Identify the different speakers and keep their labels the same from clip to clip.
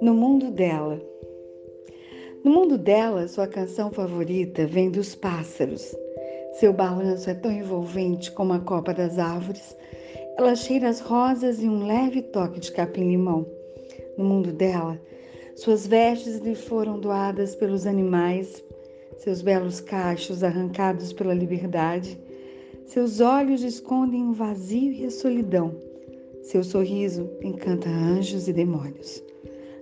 Speaker 1: No mundo dela. No mundo dela, sua canção favorita vem dos pássaros. Seu balanço é tão envolvente como a copa das árvores. Ela cheira as rosas e um leve toque de capim-limão. No mundo dela, suas vestes lhe foram doadas pelos animais, seus belos cachos arrancados pela liberdade. Seus olhos escondem o vazio e a solidão. Seu sorriso encanta anjos e demônios.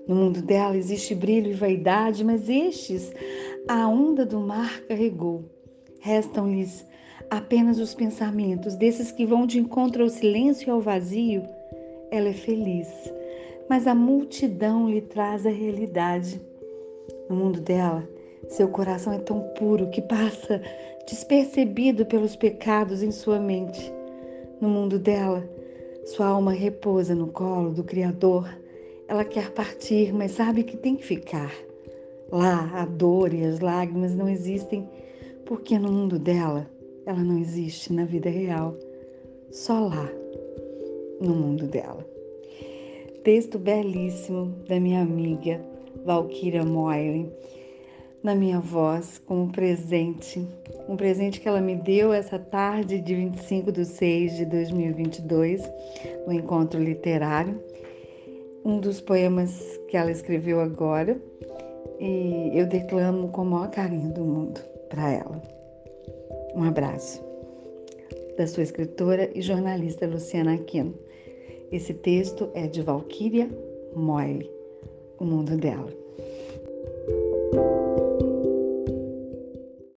Speaker 1: No mundo dela existe brilho e vaidade, mas estes a onda do mar carregou. Restam-lhes apenas os pensamentos desses que vão de encontro ao silêncio e ao vazio. Ela é feliz, mas a multidão lhe traz a realidade. No mundo dela, seu coração é tão puro que passa despercebido pelos pecados em sua mente. No mundo dela, sua alma repousa no colo do Criador. Ela quer partir, mas sabe que tem que ficar. Lá, a dor e as lágrimas não existem, porque no mundo dela, ela não existe na vida real. Só lá, no mundo dela. Texto belíssimo da minha amiga Valkyria Moyle, na minha voz, como presente. Um presente que ela me deu essa tarde de 25 de 6 de 2022, no encontro literário. Um dos poemas que ela escreveu agora, e eu declamo com o maior carinho do mundo para ela. Um abraço da sua escritora e jornalista Luciana Aquino. Esse texto é de Valquíria Moyle, O Mundo dela.